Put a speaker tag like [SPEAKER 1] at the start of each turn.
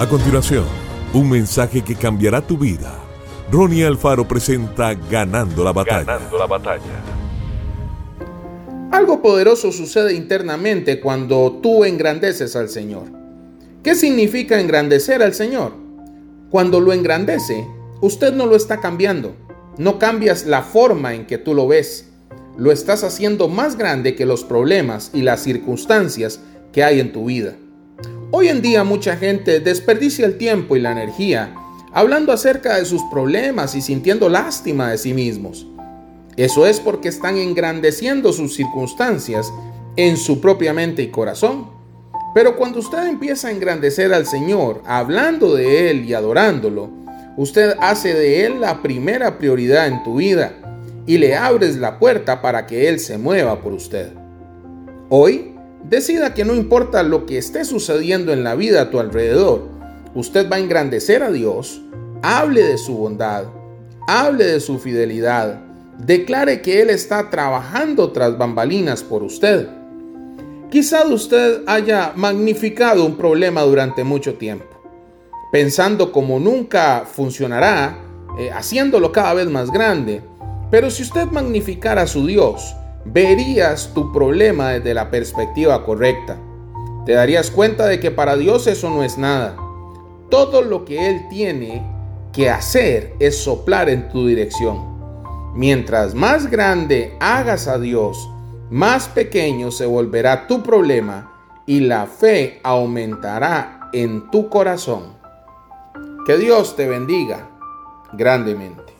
[SPEAKER 1] A continuación, un mensaje que cambiará tu vida. Ronnie Alfaro presenta Ganando la batalla. Ganando la batalla.
[SPEAKER 2] Algo poderoso sucede internamente cuando tú engrandeces al Señor. ¿Qué significa engrandecer al Señor? Cuando lo engrandece, usted no lo está cambiando. No cambias la forma en que tú lo ves. Lo estás haciendo más grande que los problemas y las circunstancias que hay en tu vida. Hoy en día mucha gente desperdicia el tiempo y la energía hablando acerca de sus problemas y sintiendo lástima de sí mismos. Eso es porque están engrandeciendo sus circunstancias en su propia mente y corazón. Pero cuando usted empieza a engrandecer al Señor, hablando de Él y adorándolo, usted hace de Él la primera prioridad en tu vida y le abres la puerta para que Él se mueva por usted. Hoy Decida que no importa lo que esté sucediendo en la vida a tu alrededor, usted va a engrandecer a Dios, hable de su bondad, hable de su fidelidad, declare que Él está trabajando tras bambalinas por usted. Quizá usted haya magnificado un problema durante mucho tiempo, pensando como nunca funcionará, eh, haciéndolo cada vez más grande. Pero si usted magnificara a su Dios, verías tu problema desde la perspectiva correcta. Te darías cuenta de que para Dios eso no es nada. Todo lo que Él tiene que hacer es soplar en tu dirección. Mientras más grande hagas a Dios, más pequeño se volverá tu problema y la fe aumentará en tu corazón. Que Dios te bendiga grandemente.